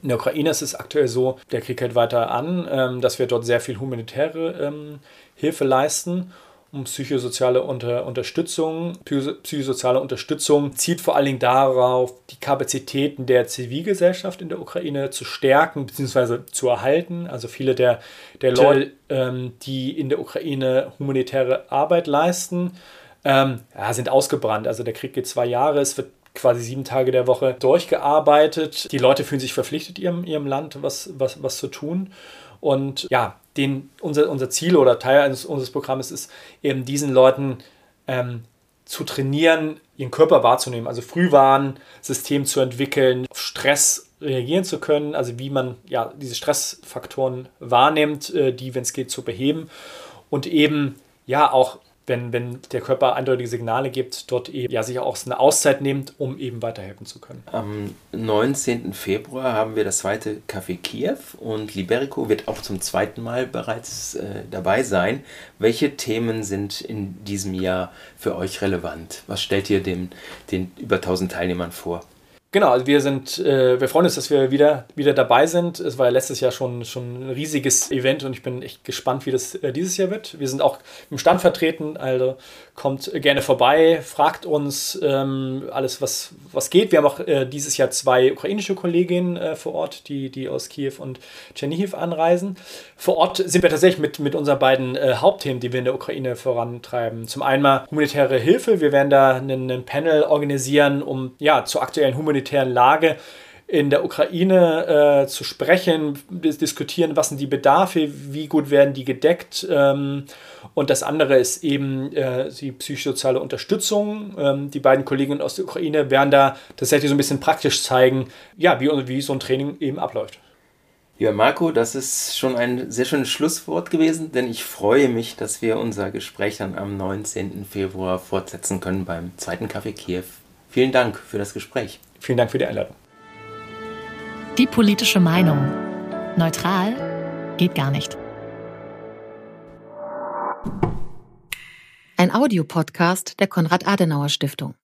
In der Ukraine ist es aktuell so, der Krieg hält weiter an, ähm, dass wir dort sehr viel humanitäre ähm, Hilfe leisten um psychosoziale Unter Unterstützung. Psychosoziale Unterstützung zielt vor allen Dingen darauf, die Kapazitäten der Zivilgesellschaft in der Ukraine zu stärken bzw. zu erhalten. Also viele der, der Leute, ähm, die in der Ukraine humanitäre Arbeit leisten, ähm, ja, sind ausgebrannt. Also der Krieg geht zwei Jahre, es wird quasi sieben Tage der Woche durchgearbeitet. Die Leute fühlen sich verpflichtet, ihrem, ihrem Land was, was, was zu tun. Und ja, den, unser, unser Ziel oder Teil eines, unseres Programmes ist eben diesen Leuten ähm, zu trainieren, ihren Körper wahrzunehmen, also Frühwarnsystem zu entwickeln, auf Stress reagieren zu können, also wie man ja diese Stressfaktoren wahrnimmt, äh, die, wenn es geht, zu beheben. Und eben ja auch wenn, wenn der Körper eindeutige Signale gibt, dort eben ja sich auch eine Auszeit nimmt, um eben weiterhelfen zu können. Am 19. Februar haben wir das zweite Café Kiew und Liberico wird auch zum zweiten Mal bereits äh, dabei sein. Welche Themen sind in diesem Jahr für euch relevant? Was stellt ihr dem, den über 1000 Teilnehmern vor? Genau, also wir sind, äh, wir freuen uns, dass wir wieder, wieder dabei sind. Es war ja letztes Jahr schon, schon ein riesiges Event und ich bin echt gespannt, wie das äh, dieses Jahr wird. Wir sind auch im Stand vertreten, also kommt gerne vorbei, fragt uns ähm, alles, was, was geht. Wir haben auch äh, dieses Jahr zwei ukrainische Kolleginnen äh, vor Ort, die, die aus Kiew und Tschernihiv anreisen. Vor Ort sind wir tatsächlich mit, mit unseren beiden äh, Hauptthemen, die wir in der Ukraine vorantreiben. Zum einen humanitäre Hilfe. Wir werden da einen, einen Panel organisieren, um ja zur aktuellen humanitären Lage in der Ukraine äh, zu sprechen, diskutieren, was sind die Bedarfe, wie gut werden die gedeckt. Ähm, und das andere ist eben äh, die psychosoziale Unterstützung. Ähm, die beiden Kolleginnen aus der Ukraine werden da tatsächlich so ein bisschen praktisch zeigen, ja, wie, wie so ein Training eben abläuft. Ja, Marco, das ist schon ein sehr schönes Schlusswort gewesen, denn ich freue mich, dass wir unser Gespräch dann am 19. Februar fortsetzen können beim zweiten Café Kiew. Vielen Dank für das Gespräch. Vielen Dank für die Einladung. Die politische Meinung. Neutral geht gar nicht. Ein Audiopodcast der Konrad-Adenauer-Stiftung.